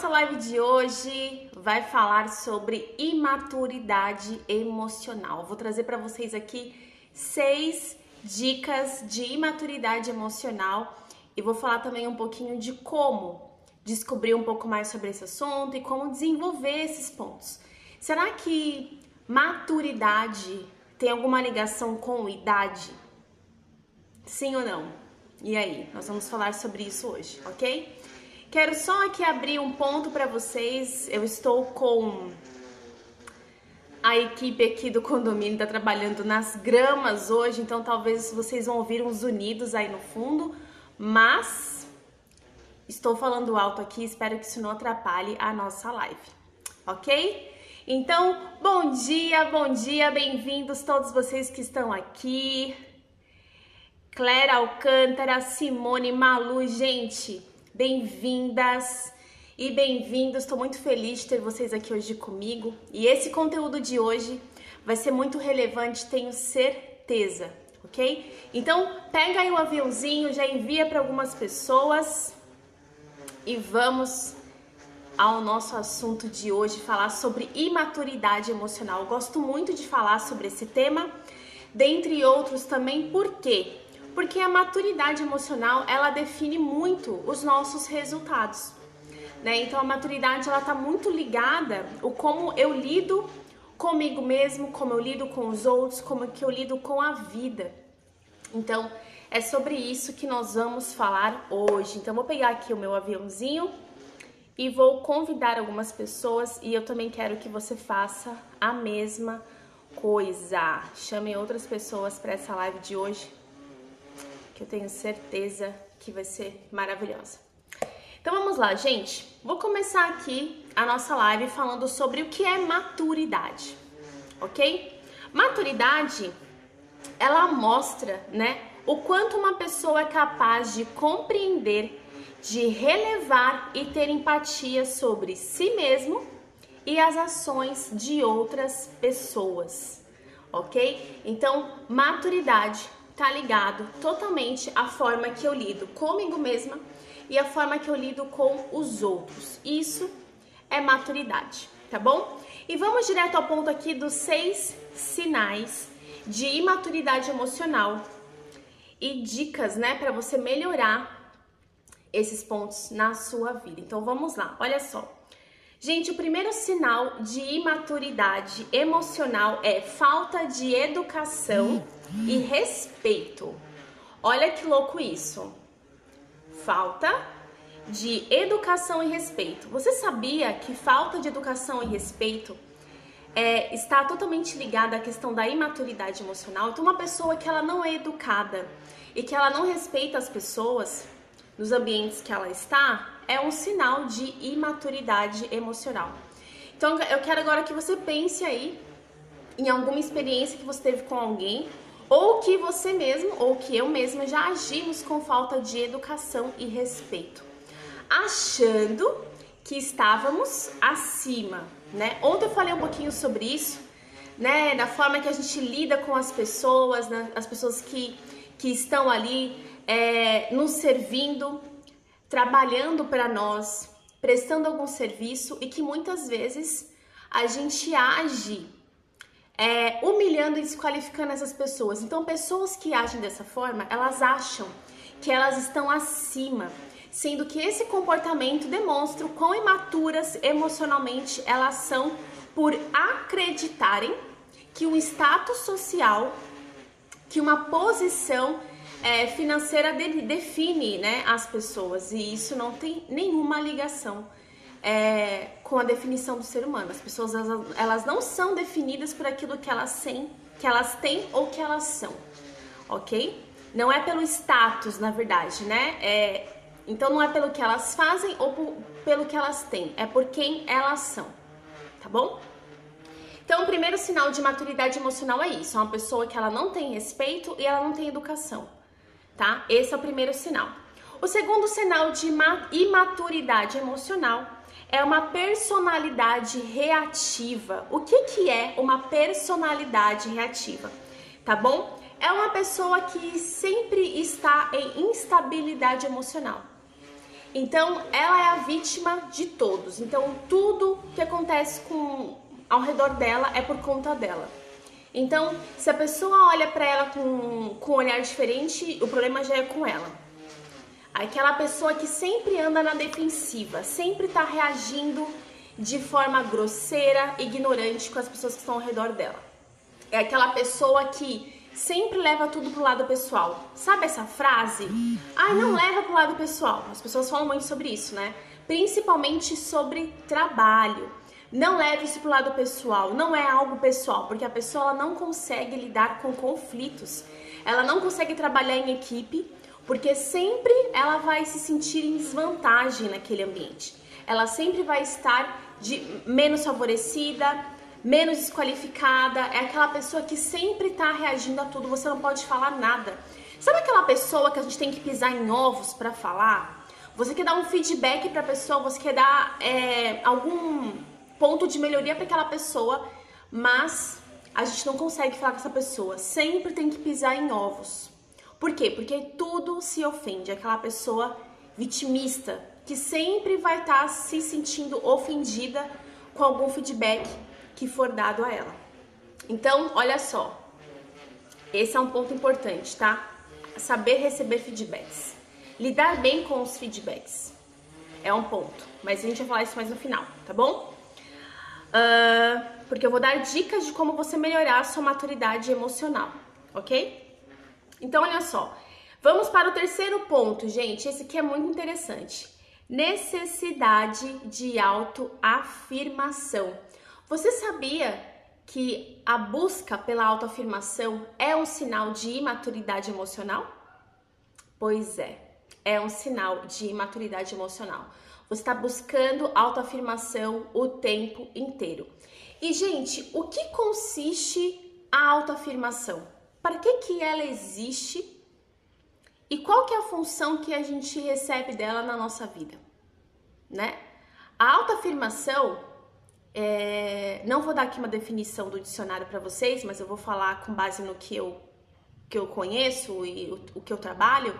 nossa live de hoje vai falar sobre imaturidade emocional. Vou trazer para vocês aqui seis dicas de imaturidade emocional e vou falar também um pouquinho de como descobrir um pouco mais sobre esse assunto e como desenvolver esses pontos. Será que maturidade tem alguma ligação com idade? Sim ou não? E aí, nós vamos falar sobre isso hoje, ok? Quero só aqui abrir um ponto para vocês. Eu estou com a equipe aqui do condomínio está trabalhando nas gramas hoje, então talvez vocês vão ouvir uns unidos aí no fundo, mas estou falando alto aqui, espero que isso não atrapalhe a nossa live, ok? Então, bom dia, bom dia, bem-vindos todos vocês que estão aqui. Clara Alcântara, Simone, Malu, gente, Bem-vindas e bem-vindos. Estou muito feliz de ter vocês aqui hoje comigo. E esse conteúdo de hoje vai ser muito relevante, tenho certeza, ok? Então, pega aí o aviãozinho, já envia para algumas pessoas e vamos ao nosso assunto de hoje, falar sobre imaturidade emocional. Eu gosto muito de falar sobre esse tema, dentre outros também, por quê? Porque a maturidade emocional ela define muito os nossos resultados. Né? Então a maturidade ela está muito ligada o como eu lido comigo mesmo, como eu lido com os outros, como que eu lido com a vida. Então é sobre isso que nós vamos falar hoje. Então vou pegar aqui o meu aviãozinho e vou convidar algumas pessoas e eu também quero que você faça a mesma coisa. Chame outras pessoas para essa live de hoje que eu tenho certeza que vai ser maravilhosa. Então vamos lá, gente. Vou começar aqui a nossa live falando sobre o que é maturidade, ok? Maturidade, ela mostra, né, o quanto uma pessoa é capaz de compreender, de relevar e ter empatia sobre si mesmo e as ações de outras pessoas, ok? Então, maturidade tá ligado totalmente à forma que eu lido comigo mesma e a forma que eu lido com os outros. Isso é maturidade, tá bom? E vamos direto ao ponto aqui dos seis sinais de imaturidade emocional e dicas, né, para você melhorar esses pontos na sua vida. Então vamos lá, olha só. Gente, o primeiro sinal de imaturidade emocional é falta de educação e respeito. Olha que louco isso. Falta de educação e respeito. Você sabia que falta de educação e respeito é, está totalmente ligada à questão da imaturidade emocional? Então, uma pessoa que ela não é educada e que ela não respeita as pessoas nos ambientes que ela está, é um sinal de imaturidade emocional. Então eu quero agora que você pense aí em alguma experiência que você teve com alguém ou que você mesmo ou que eu mesma já agimos com falta de educação e respeito, achando que estávamos acima, né? Ontem eu falei um pouquinho sobre isso, né? Da forma que a gente lida com as pessoas, né? as pessoas que, que estão ali é, nos servindo, trabalhando para nós, prestando algum serviço e que muitas vezes a gente age é, humilhando e desqualificando essas pessoas. Então, pessoas que agem dessa forma, elas acham que elas estão acima, sendo que esse comportamento demonstra o quão imaturas emocionalmente elas são por acreditarem que um status social, que uma posição é, financeira de, define né, as pessoas e isso não tem nenhuma ligação é, com a definição do ser humano. As pessoas elas, elas não são definidas por aquilo que elas têm, que elas têm ou que elas são, ok? Não é pelo status, na verdade, né? É, então não é pelo que elas fazem ou por, pelo que elas têm, é por quem elas são, tá bom? Então, o primeiro sinal de maturidade emocional é isso: é uma pessoa que ela não tem respeito e ela não tem educação tá? Esse é o primeiro sinal. O segundo sinal de imaturidade emocional é uma personalidade reativa. O que, que é uma personalidade reativa? Tá bom? É uma pessoa que sempre está em instabilidade emocional. Então, ela é a vítima de todos. Então, tudo que acontece com ao redor dela é por conta dela. Então, se a pessoa olha para ela com, com um olhar diferente, o problema já é com ela. Aquela pessoa que sempre anda na defensiva, sempre está reagindo de forma grosseira, ignorante com as pessoas que estão ao redor dela. É aquela pessoa que sempre leva tudo pro lado pessoal. Sabe essa frase? Ai, não leva pro lado pessoal. As pessoas falam muito sobre isso, né? Principalmente sobre trabalho. Não leve isso pro lado pessoal, não é algo pessoal, porque a pessoa não consegue lidar com conflitos. Ela não consegue trabalhar em equipe, porque sempre ela vai se sentir em desvantagem naquele ambiente. Ela sempre vai estar de menos favorecida, menos desqualificada, é aquela pessoa que sempre está reagindo a tudo, você não pode falar nada. Sabe aquela pessoa que a gente tem que pisar em ovos para falar? Você quer dar um feedback para a pessoa, você quer dar é, algum ponto de melhoria para aquela pessoa, mas a gente não consegue falar com essa pessoa. Sempre tem que pisar em ovos. Por quê? Porque tudo se ofende. Aquela pessoa vitimista que sempre vai estar tá se sentindo ofendida com algum feedback que for dado a ela. Então, olha só, esse é um ponto importante, tá? Saber receber feedbacks. Lidar bem com os feedbacks é um ponto, mas a gente vai falar isso mais no final, tá bom? Uh, porque eu vou dar dicas de como você melhorar sua maturidade emocional, ok? Então, olha só, vamos para o terceiro ponto, gente. Esse aqui é muito interessante. Necessidade de autoafirmação. Você sabia que a busca pela autoafirmação é um sinal de imaturidade emocional? Pois é, é um sinal de imaturidade emocional. Você está buscando autoafirmação o tempo inteiro. E, gente, o que consiste a autoafirmação? Para que, que ela existe? E qual que é a função que a gente recebe dela na nossa vida? Né? A autoafirmação é, não vou dar aqui uma definição do dicionário para vocês, mas eu vou falar com base no que eu, que eu conheço e o, o que eu trabalho.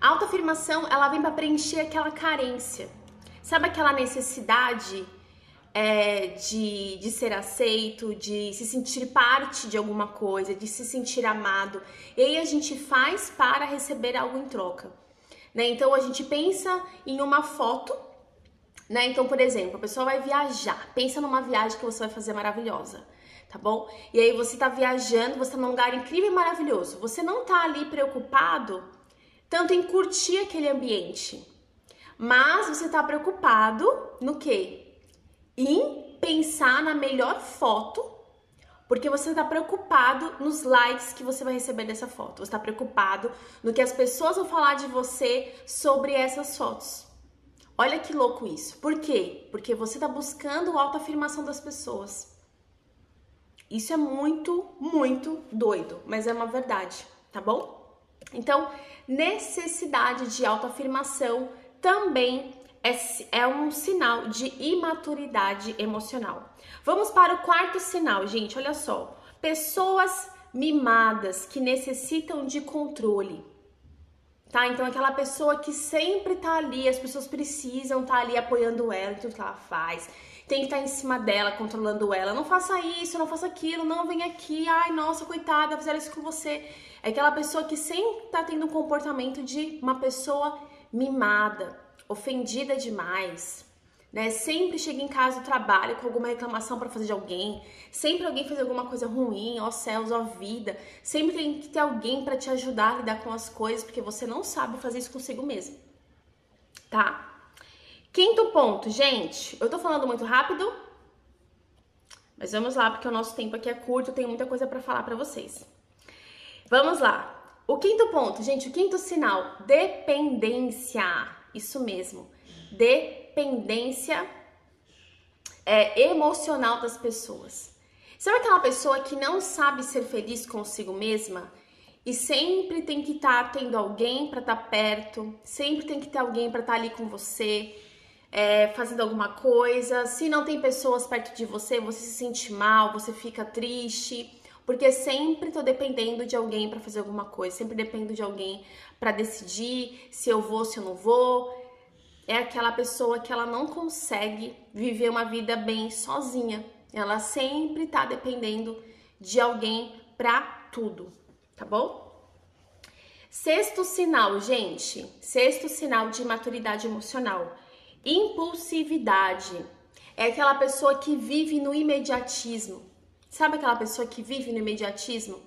A autoafirmação, ela vem para preencher aquela carência. Sabe aquela necessidade é, de, de ser aceito, de se sentir parte de alguma coisa, de se sentir amado. E aí a gente faz para receber algo em troca. Né? Então a gente pensa em uma foto né? Então, por exemplo, a pessoa vai viajar. Pensa numa viagem que você vai fazer maravilhosa, tá bom? E aí você tá viajando, você tá num lugar incrível e maravilhoso. Você não tá ali preocupado tanto em curtir aquele ambiente, mas você tá preocupado no quê? Em pensar na melhor foto, porque você está preocupado nos likes que você vai receber dessa foto. Você está preocupado no que as pessoas vão falar de você sobre essas fotos. Olha que louco isso. Por quê? Porque você está buscando a autoafirmação das pessoas. Isso é muito, muito doido, mas é uma verdade, tá bom? Então, necessidade de autoafirmação também é, é um sinal de imaturidade emocional. Vamos para o quarto sinal, gente. Olha só. Pessoas mimadas que necessitam de controle tá? Então aquela pessoa que sempre tá ali, as pessoas precisam estar tá ali apoiando ela em tudo que ela faz. Tem que estar tá em cima dela, controlando ela. Não faça isso, não faça aquilo, não vem aqui. Ai, nossa, coitada, fizeram isso com você. É aquela pessoa que sempre tá tendo um comportamento de uma pessoa mimada, ofendida demais, né? Sempre chega em casa do trabalho com alguma reclamação para fazer de alguém, sempre alguém fez alguma coisa ruim, ó céus, ó vida. Sempre tem que ter alguém para te ajudar a lidar com as coisas, porque você não sabe fazer isso consigo mesmo. Tá? Quinto ponto, gente, eu tô falando muito rápido, mas vamos lá, porque o nosso tempo aqui é curto, tem muita coisa para falar para vocês. Vamos lá. O quinto ponto, gente, o quinto sinal, dependência. Isso mesmo. Dependência é, emocional das pessoas. Sabe aquela pessoa que não sabe ser feliz consigo mesma e sempre tem que estar tá tendo alguém para estar tá perto, sempre tem que ter alguém para estar tá ali com você, é, fazendo alguma coisa. Se não tem pessoas perto de você, você se sente mal, você fica triste, porque sempre tô dependendo de alguém para fazer alguma coisa, sempre dependo de alguém para decidir se eu vou, se eu não vou. é aquela pessoa que ela não consegue viver uma vida bem sozinha. Ela sempre tá dependendo de alguém para tudo, tá bom? Sexto sinal, gente, sexto sinal de maturidade emocional, impulsividade. É aquela pessoa que vive no imediatismo. Sabe aquela pessoa que vive no imediatismo?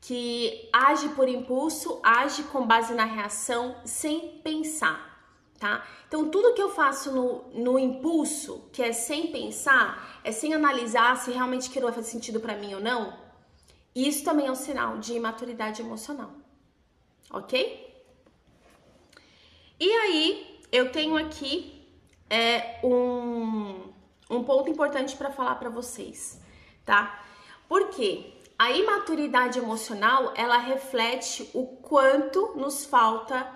Que age por impulso, age com base na reação, sem pensar, tá? Então, tudo que eu faço no, no impulso, que é sem pensar, é sem analisar se realmente aquilo vai fazer sentido para mim ou não, isso também é um sinal de imaturidade emocional ok? E aí, eu tenho aqui é, um, um ponto importante para falar para vocês, tá? Porque a imaturidade emocional, ela reflete o quanto nos falta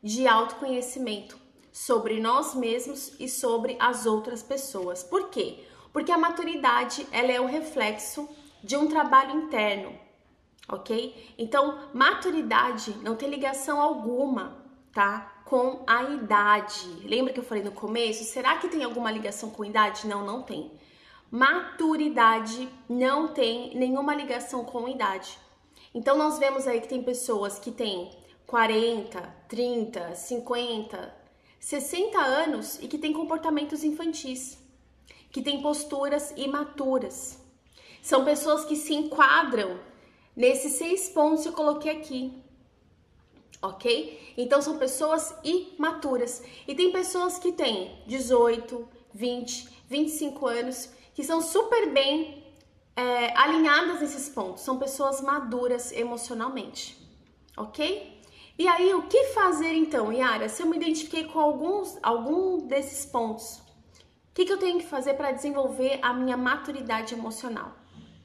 de autoconhecimento sobre nós mesmos e sobre as outras pessoas. Por quê? Porque a maturidade, ela é o reflexo de um trabalho interno, ok? Então, maturidade não tem ligação alguma, tá? Com a idade. Lembra que eu falei no começo? Será que tem alguma ligação com idade? Não, não tem. Maturidade não tem nenhuma ligação com idade. Então, nós vemos aí que tem pessoas que têm 40, 30, 50, 60 anos e que têm comportamentos infantis, que têm posturas imaturas. São pessoas que se enquadram nesses seis pontos que eu coloquei aqui. Ok? Então são pessoas imaturas. E tem pessoas que têm 18, 20, 25 anos, que são super bem é, alinhadas nesses pontos. São pessoas maduras emocionalmente. Ok? E aí, o que fazer então, Yara? Se eu me identifiquei com alguns, algum desses pontos, o que, que eu tenho que fazer para desenvolver a minha maturidade emocional?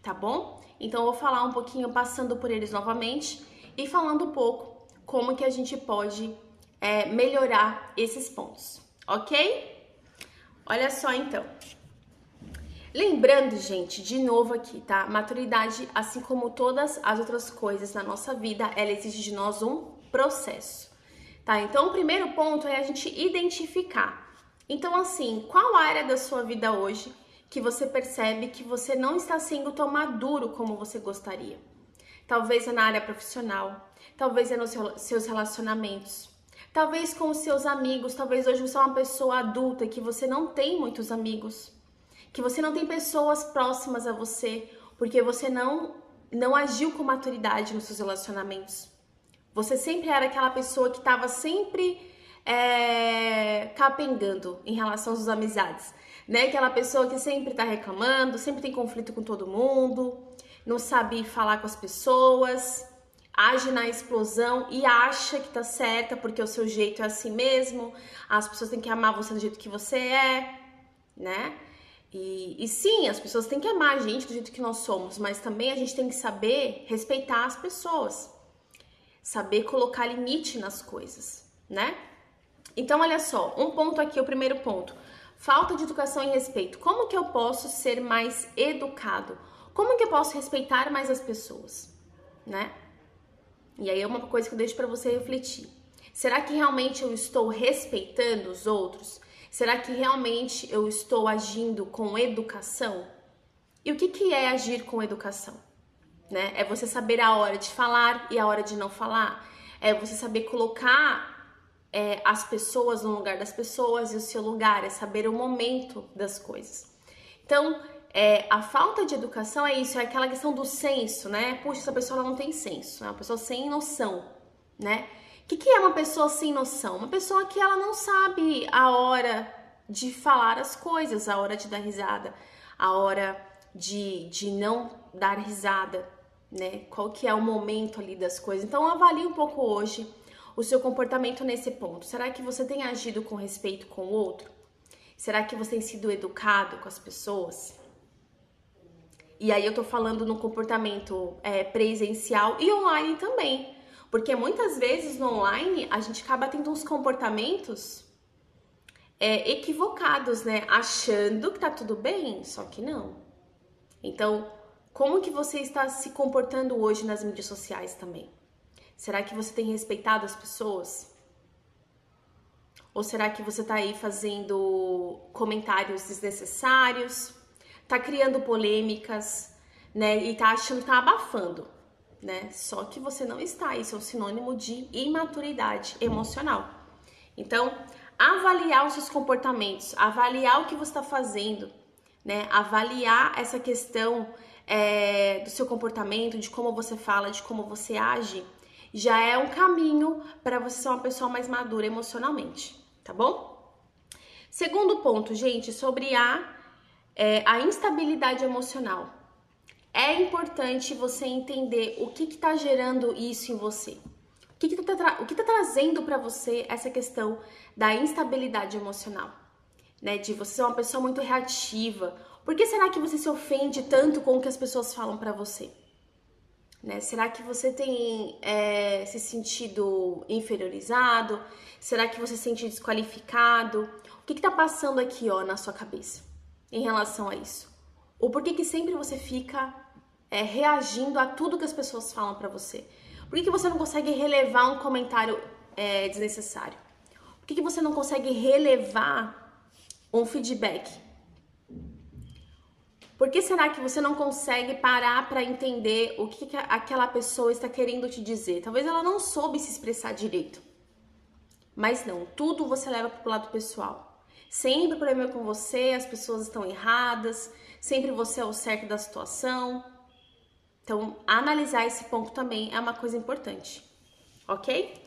Tá bom? Então, eu vou falar um pouquinho passando por eles novamente e falando um pouco como que a gente pode é, melhorar esses pontos, ok? Olha só então. Lembrando, gente, de novo aqui, tá? Maturidade, assim como todas as outras coisas na nossa vida, ela exige de nós um processo, tá? Então, o primeiro ponto é a gente identificar. Então, assim, qual área da sua vida hoje que você percebe que você não está sendo tão maduro como você gostaria. Talvez é na área profissional, talvez é nos seus relacionamentos, talvez com os seus amigos, talvez hoje você é uma pessoa adulta que você não tem muitos amigos, que você não tem pessoas próximas a você, porque você não não agiu com maturidade nos seus relacionamentos. Você sempre era aquela pessoa que estava sempre é, capengando em relação às suas amizades né? Aquela pessoa que sempre tá reclamando, sempre tem conflito com todo mundo, não sabe falar com as pessoas, age na explosão e acha que tá certa porque o seu jeito é assim mesmo, as pessoas têm que amar você do jeito que você é, né? E, e sim, as pessoas têm que amar a gente do jeito que nós somos, mas também a gente tem que saber respeitar as pessoas, saber colocar limite nas coisas, né? Então, olha só, um ponto aqui, o primeiro ponto. Falta de educação e respeito. Como que eu posso ser mais educado? Como que eu posso respeitar mais as pessoas, né? E aí é uma coisa que eu deixo para você refletir. Será que realmente eu estou respeitando os outros? Será que realmente eu estou agindo com educação? E o que, que é agir com educação? Né? É você saber a hora de falar e a hora de não falar. É você saber colocar é, as pessoas no lugar das pessoas e o seu lugar, é saber o momento das coisas. Então, é, a falta de educação é isso, é aquela questão do senso, né? Puxa, essa pessoa não tem senso, é uma pessoa sem noção, né? Que, que é uma pessoa sem noção? Uma pessoa que ela não sabe a hora de falar as coisas, a hora de dar risada, a hora de, de não dar risada, né? Qual que é o momento ali das coisas. Então, avalie um pouco hoje o seu comportamento nesse ponto? Será que você tem agido com respeito com o outro? Será que você tem sido educado com as pessoas? E aí eu tô falando no comportamento é, presencial e online também. Porque muitas vezes no online a gente acaba tendo uns comportamentos é, equivocados, né? Achando que tá tudo bem, só que não. Então, como que você está se comportando hoje nas mídias sociais também? Será que você tem respeitado as pessoas? Ou será que você tá aí fazendo comentários desnecessários? Tá criando polêmicas, né? E tá achando que tá abafando, né? Só que você não está. Isso é um sinônimo de imaturidade emocional. Então, avaliar os seus comportamentos, avaliar o que você está fazendo, né? Avaliar essa questão é, do seu comportamento, de como você fala, de como você age, já é um caminho para você ser uma pessoa mais madura emocionalmente, tá bom? Segundo ponto, gente, sobre a, é, a instabilidade emocional. É importante você entender o que está gerando isso em você. O que está tá, tá trazendo para você essa questão da instabilidade emocional? Né, de você ser uma pessoa muito reativa. Por que será que você se ofende tanto com o que as pessoas falam para você? Né? Será que você tem é, se sentido inferiorizado? Será que você se sente desqualificado? O que está passando aqui ó, na sua cabeça em relação a isso? Ou por que, que sempre você fica é, reagindo a tudo que as pessoas falam para você? Por que, que você não consegue relevar um comentário é, desnecessário? Por que, que você não consegue relevar um feedback? Por que será que você não consegue parar para entender o que, que aquela pessoa está querendo te dizer? Talvez ela não soube se expressar direito. Mas não, tudo você leva para o lado pessoal. Sempre o problema é com você, as pessoas estão erradas, sempre você é o certo da situação. Então, analisar esse ponto também é uma coisa importante, ok?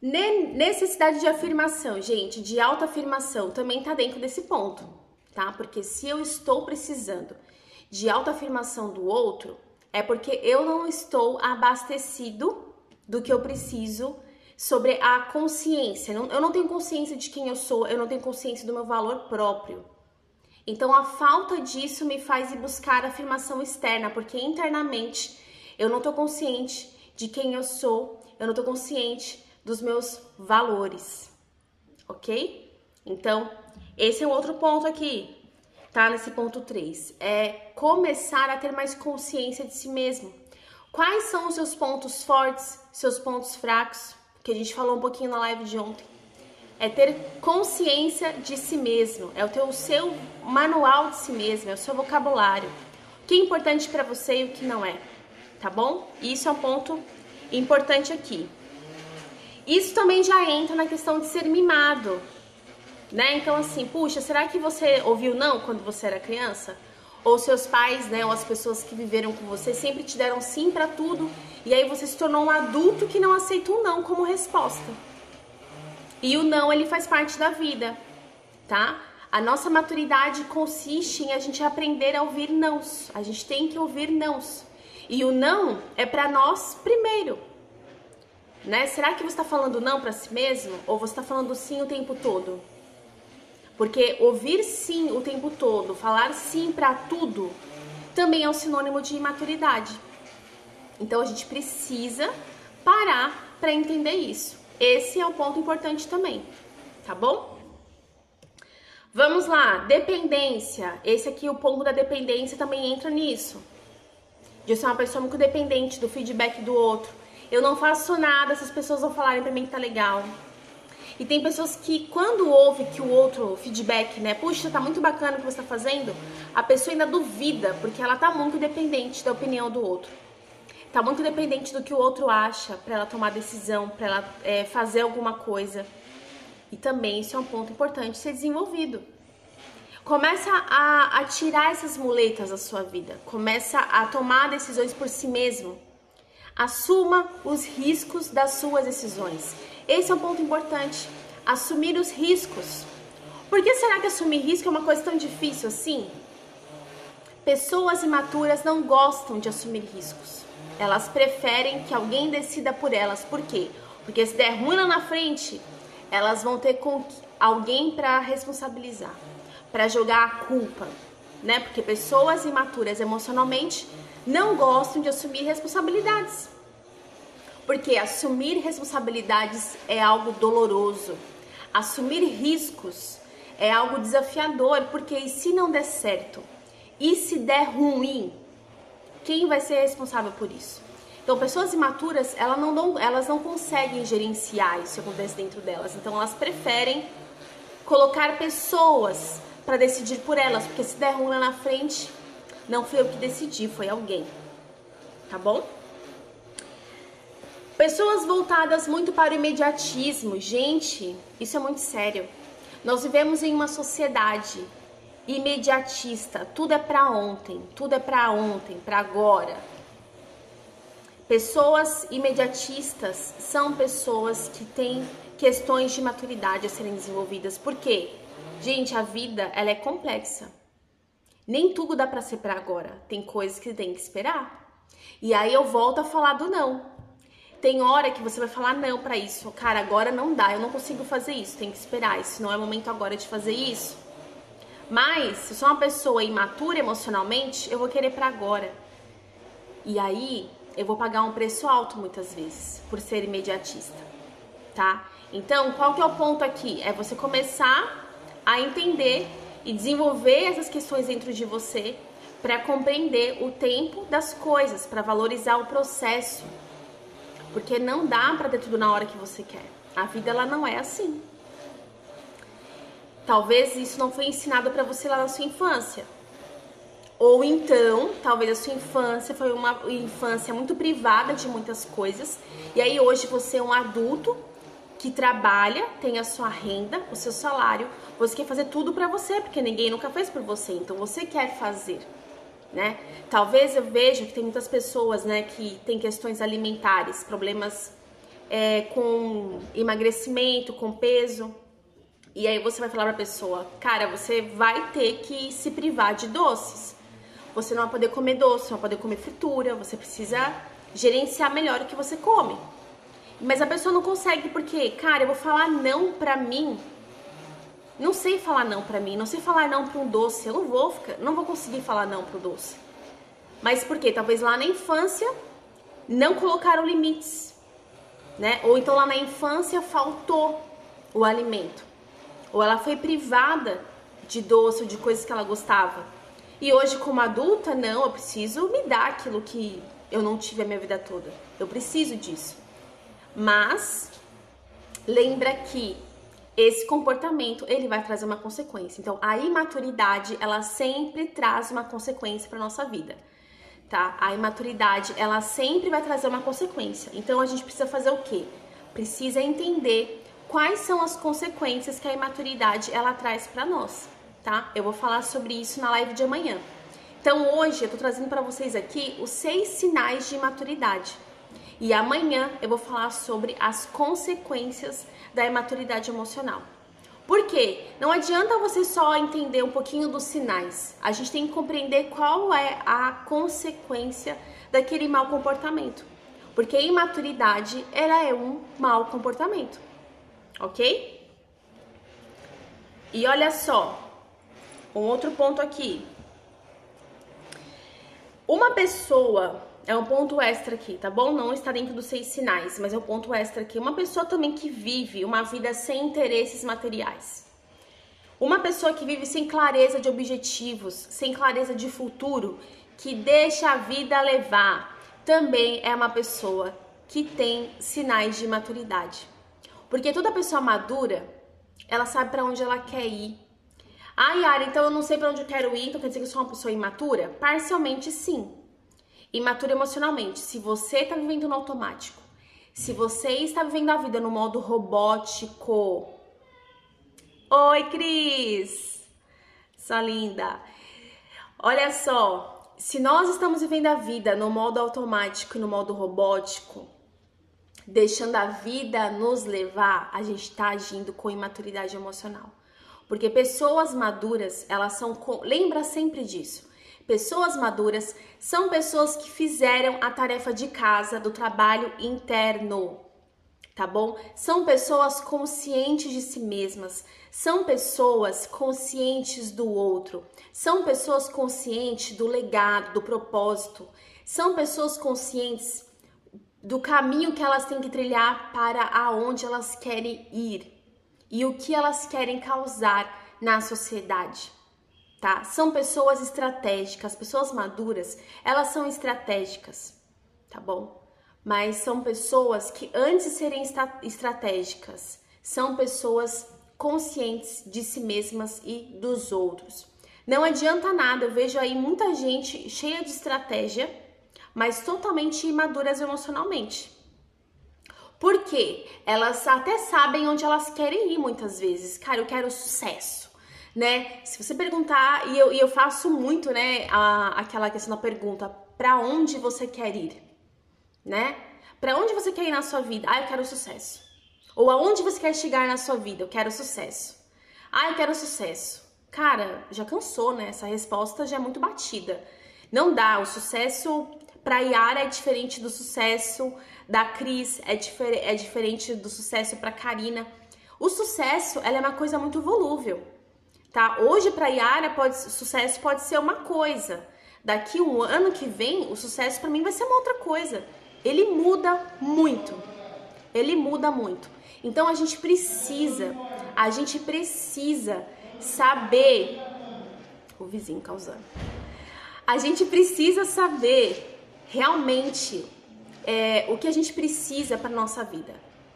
Necessidade de afirmação, gente, de autoafirmação também tá dentro desse ponto tá? Porque se eu estou precisando de autoafirmação do outro, é porque eu não estou abastecido do que eu preciso sobre a consciência. Eu não tenho consciência de quem eu sou, eu não tenho consciência do meu valor próprio. Então a falta disso me faz ir buscar afirmação externa, porque internamente eu não estou consciente de quem eu sou, eu não estou consciente dos meus valores, ok? Então esse é um outro ponto aqui, tá? Nesse ponto 3. É começar a ter mais consciência de si mesmo. Quais são os seus pontos fortes, seus pontos fracos? Que a gente falou um pouquinho na live de ontem. É ter consciência de si mesmo. É o teu, o seu manual de si mesmo, é o seu vocabulário. O que é importante para você e o que não é. Tá bom? Isso é um ponto importante aqui. Isso também já entra na questão de ser mimado né? Então, assim, puxa, será que você ouviu não quando você era criança? Ou seus pais, né, ou as pessoas que viveram com você sempre te deram sim para tudo e aí você se tornou um adulto que não aceita o não como resposta. E o não, ele faz parte da vida, tá? A nossa maturidade consiste em a gente aprender a ouvir nãos. A gente tem que ouvir nãos. E o não é para nós primeiro. Né? Será que você está falando não para si mesmo ou você está falando sim o tempo todo? Porque ouvir sim o tempo todo, falar sim para tudo, também é um sinônimo de imaturidade. Então a gente precisa parar para entender isso. Esse é um ponto importante também, tá bom? Vamos lá, dependência. Esse aqui, o ponto da dependência também entra nisso. De ser uma pessoa muito dependente do feedback do outro. Eu não faço nada, essas pessoas vão falarem pra mim que tá legal. E tem pessoas que, quando ouve que o outro feedback, né, puxa, tá muito bacana o que você tá fazendo, a pessoa ainda duvida, porque ela tá muito dependente da opinião do outro. Tá muito dependente do que o outro acha para ela tomar decisão, para ela é, fazer alguma coisa. E também isso é um ponto importante ser desenvolvido. Começa a, a tirar essas muletas da sua vida. Começa a tomar decisões por si mesmo. Assuma os riscos das suas decisões. Esse é um ponto importante. Assumir os riscos. Por que será que assumir risco é uma coisa tão difícil assim? Pessoas imaturas não gostam de assumir riscos. Elas preferem que alguém decida por elas. Por quê? Porque se der ruim lá na frente, elas vão ter alguém para responsabilizar, para jogar a culpa, né? Porque pessoas imaturas emocionalmente não gostam de assumir responsabilidades. Porque assumir responsabilidades é algo doloroso. Assumir riscos é algo desafiador, porque e se não der certo? E se der ruim? Quem vai ser responsável por isso? Então, pessoas imaturas, elas não, dão, elas não conseguem gerenciar isso que acontece dentro delas. Então, elas preferem colocar pessoas para decidir por elas, porque se der ruim lá na frente, não fui eu que decidi, foi alguém. Tá bom? Pessoas voltadas muito para o imediatismo. Gente, isso é muito sério. Nós vivemos em uma sociedade imediatista. Tudo é para ontem, tudo é para ontem, para agora. Pessoas imediatistas são pessoas que têm questões de maturidade a serem desenvolvidas. Por quê? Gente, a vida ela é complexa. Nem tudo dá para ser para agora. Tem coisas que tem que esperar. E aí eu volto a falar do não. Tem hora que você vai falar não para isso. Cara, agora não dá, eu não consigo fazer isso, tem que esperar. Isso não é momento agora de fazer isso. Mas se eu sou uma pessoa imatura emocionalmente, eu vou querer para agora. E aí eu vou pagar um preço alto muitas vezes por ser imediatista, tá? Então, qual que é o ponto aqui? É você começar a entender e desenvolver essas questões dentro de você para compreender o tempo das coisas, para valorizar o processo. Porque não dá para ter tudo na hora que você quer. A vida ela não é assim. Talvez isso não foi ensinado para você lá na sua infância. Ou então, talvez a sua infância foi uma infância muito privada de muitas coisas, e aí hoje você é um adulto que trabalha, tem a sua renda, o seu salário, você quer fazer tudo para você, porque ninguém nunca fez por você, então você quer fazer, né? Talvez eu veja que tem muitas pessoas, né, que tem questões alimentares, problemas é, com emagrecimento, com peso, e aí você vai falar pra pessoa, cara, você vai ter que se privar de doces. Você não vai poder comer doce, não vai poder comer fritura, você precisa gerenciar melhor o que você come. Mas a pessoa não consegue porque, cara, eu vou falar não pra mim. Não sei falar não pra mim, não sei falar não pra um doce. Eu não vou ficar, não vou conseguir falar não pro doce. Mas por quê? Talvez lá na infância não colocaram limites, né? Ou então lá na infância faltou o alimento. Ou ela foi privada de doce ou de coisas que ela gostava. E hoje, como adulta, não, eu preciso me dar aquilo que eu não tive a minha vida toda. Eu preciso disso. Mas lembra que esse comportamento ele vai trazer uma consequência. Então, a imaturidade ela sempre traz uma consequência para nossa vida, tá? A imaturidade ela sempre vai trazer uma consequência. Então, a gente precisa fazer o quê? Precisa entender quais são as consequências que a imaturidade ela traz para nós tá? Eu vou falar sobre isso na live de amanhã. Então hoje eu tô trazendo para vocês aqui os seis sinais de imaturidade. E amanhã eu vou falar sobre as consequências da imaturidade emocional. Por quê? Não adianta você só entender um pouquinho dos sinais. A gente tem que compreender qual é a consequência daquele mau comportamento. Porque a imaturidade, ela é um mau comportamento. OK? E olha só, um outro ponto aqui. Uma pessoa, é um ponto extra aqui, tá bom? Não está dentro dos seis sinais, mas é um ponto extra aqui. Uma pessoa também que vive uma vida sem interesses materiais. Uma pessoa que vive sem clareza de objetivos, sem clareza de futuro, que deixa a vida levar, também é uma pessoa que tem sinais de maturidade. Porque toda pessoa madura, ela sabe para onde ela quer ir, ah, Yara, então eu não sei para onde eu quero ir, então quer dizer que eu sou uma pessoa imatura? Parcialmente sim. Imatura emocionalmente. Se você está vivendo no automático, se você está vivendo a vida no modo robótico. Oi, Cris! Sua linda. Olha só, se nós estamos vivendo a vida no modo automático e no modo robótico, deixando a vida nos levar, a gente está agindo com imaturidade emocional. Porque pessoas maduras, elas são. Lembra sempre disso. Pessoas maduras são pessoas que fizeram a tarefa de casa, do trabalho interno, tá bom? São pessoas conscientes de si mesmas, são pessoas conscientes do outro, são pessoas conscientes do legado, do propósito, são pessoas conscientes do caminho que elas têm que trilhar para aonde elas querem ir e o que elas querem causar na sociedade. Tá? São pessoas estratégicas, pessoas maduras, elas são estratégicas, tá bom? mas são pessoas que antes de serem estratégicas, são pessoas conscientes de si mesmas e dos outros. Não adianta nada, eu vejo aí muita gente cheia de estratégia, mas totalmente imaduras emocionalmente. Por quê? Elas até sabem onde elas querem ir muitas vezes. Cara, eu quero sucesso, né? Se você perguntar, e eu, e eu faço muito, né, a, aquela questão da pergunta, para onde você quer ir, né? Para onde você quer ir na sua vida? Ah, eu quero sucesso. Ou aonde você quer chegar na sua vida? Eu quero sucesso. Ah, eu quero sucesso. Cara, já cansou, né? Essa resposta já é muito batida. Não dá. O sucesso para Yara é diferente do sucesso da Cris, é, difer é diferente do sucesso para Karina. O sucesso, ela é uma coisa muito volúvel, tá? Hoje para Yara pode sucesso pode ser uma coisa. Daqui um ano que vem, o sucesso para mim vai ser uma outra coisa. Ele muda muito. Ele muda muito. Então a gente precisa, a gente precisa saber o vizinho causando. A gente precisa saber realmente é, o que a gente precisa para nossa vida,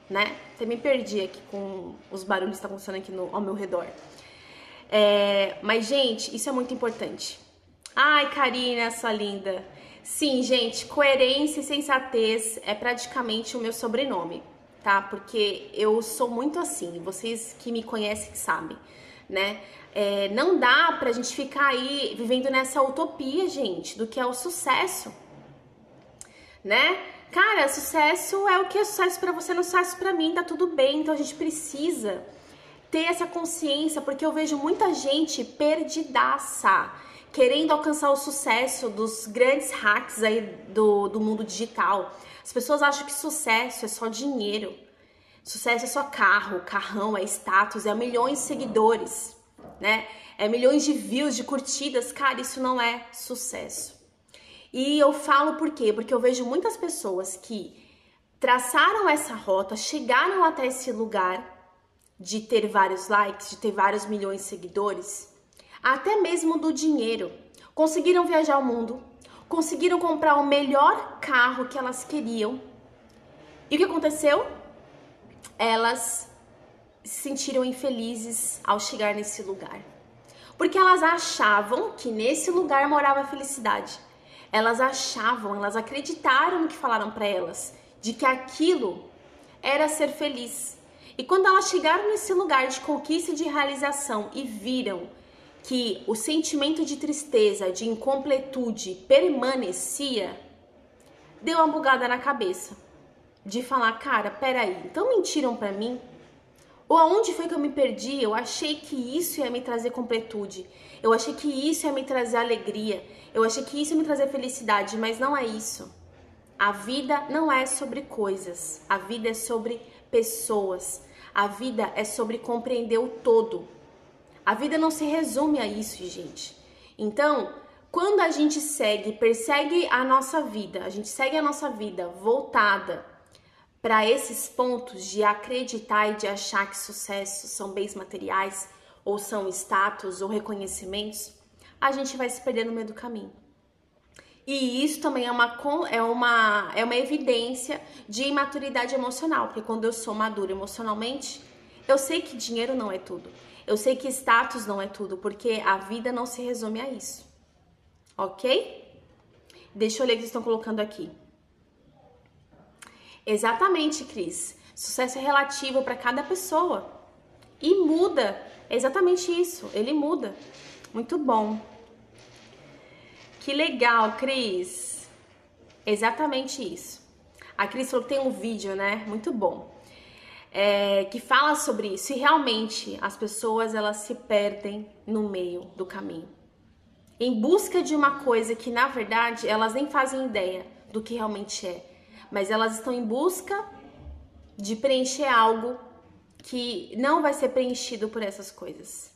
né? Até me perdi aqui com os barulhos que estão acontecendo aqui no, ao meu redor. É, mas, gente, isso é muito importante. Ai, Karina, sua linda. Sim, gente, coerência e sensatez é praticamente o meu sobrenome, tá? Porque eu sou muito assim, vocês que me conhecem sabem, né? É, não dá pra gente ficar aí vivendo nessa utopia, gente, do que é o sucesso né? Cara, sucesso é o que é sucesso para você, não é sucesso para mim, tá tudo bem. Então a gente precisa ter essa consciência, porque eu vejo muita gente perdidaça, querendo alcançar o sucesso dos grandes hacks aí do, do mundo digital. As pessoas acham que sucesso é só dinheiro. Sucesso é só carro, carrão, é status, é milhões de seguidores, né? É milhões de views, de curtidas. Cara, isso não é sucesso. E eu falo por quê? Porque eu vejo muitas pessoas que traçaram essa rota, chegaram até esse lugar de ter vários likes, de ter vários milhões de seguidores, até mesmo do dinheiro. Conseguiram viajar o mundo, conseguiram comprar o melhor carro que elas queriam. E o que aconteceu? Elas se sentiram infelizes ao chegar nesse lugar. Porque elas achavam que nesse lugar morava a felicidade. Elas achavam, elas acreditaram no que falaram para elas, de que aquilo era ser feliz. E quando elas chegaram nesse lugar de conquista e de realização e viram que o sentimento de tristeza, de incompletude permanecia, deu uma bugada na cabeça. De falar, cara, peraí, então mentiram para mim? Ou aonde foi que eu me perdi? Eu achei que isso ia me trazer completude. Eu achei que isso ia me trazer alegria. Eu achei que isso ia me trazer felicidade, mas não é isso. A vida não é sobre coisas. A vida é sobre pessoas. A vida é sobre compreender o todo. A vida não se resume a isso, gente. Então, quando a gente segue, persegue a nossa vida, a gente segue a nossa vida voltada para esses pontos de acreditar e de achar que sucesso são bens materiais ou são status ou reconhecimentos, a gente vai se perder no meio do caminho. E isso também é uma, é uma, é uma evidência de imaturidade emocional, porque quando eu sou madura emocionalmente, eu sei que dinheiro não é tudo. Eu sei que status não é tudo, porque a vida não se resume a isso. Ok? Deixa eu ler o que estão colocando aqui. Exatamente, Cris. Sucesso é relativo para cada pessoa. E muda. É exatamente isso. Ele muda. Muito bom. Que legal, Cris. Exatamente isso. A Cris falou que tem um vídeo, né? Muito bom. É, que fala sobre isso. E realmente as pessoas elas se perdem no meio do caminho. Em busca de uma coisa que na verdade elas nem fazem ideia do que realmente é mas elas estão em busca de preencher algo que não vai ser preenchido por essas coisas.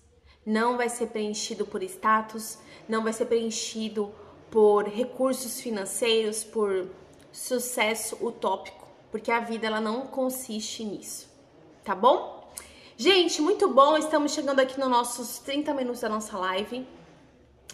Não vai ser preenchido por status, não vai ser preenchido por recursos financeiros, por sucesso utópico, porque a vida ela não consiste nisso. Tá bom? Gente, muito bom. Estamos chegando aqui nos nossos 30 minutos da nossa live.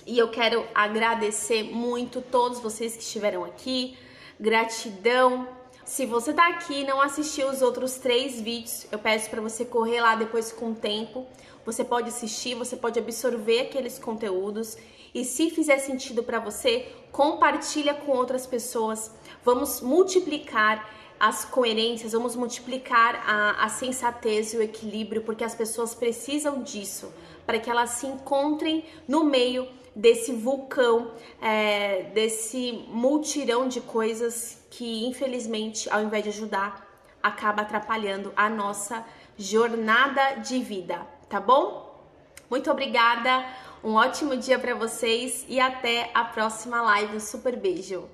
E eu quero agradecer muito todos vocês que estiveram aqui, Gratidão Se você tá aqui e não assistiu os outros três vídeos, eu peço para você correr lá depois com o tempo. Você pode assistir, você pode absorver aqueles conteúdos e se fizer sentido para você, compartilha com outras pessoas. Vamos multiplicar as coerências, vamos multiplicar a, a sensatez e o equilíbrio, porque as pessoas precisam disso para que elas se encontrem no meio desse vulcão, é, desse multirão de coisas que, infelizmente, ao invés de ajudar, acaba atrapalhando a nossa jornada de vida, tá bom? Muito obrigada, um ótimo dia para vocês e até a próxima live. Um super beijo!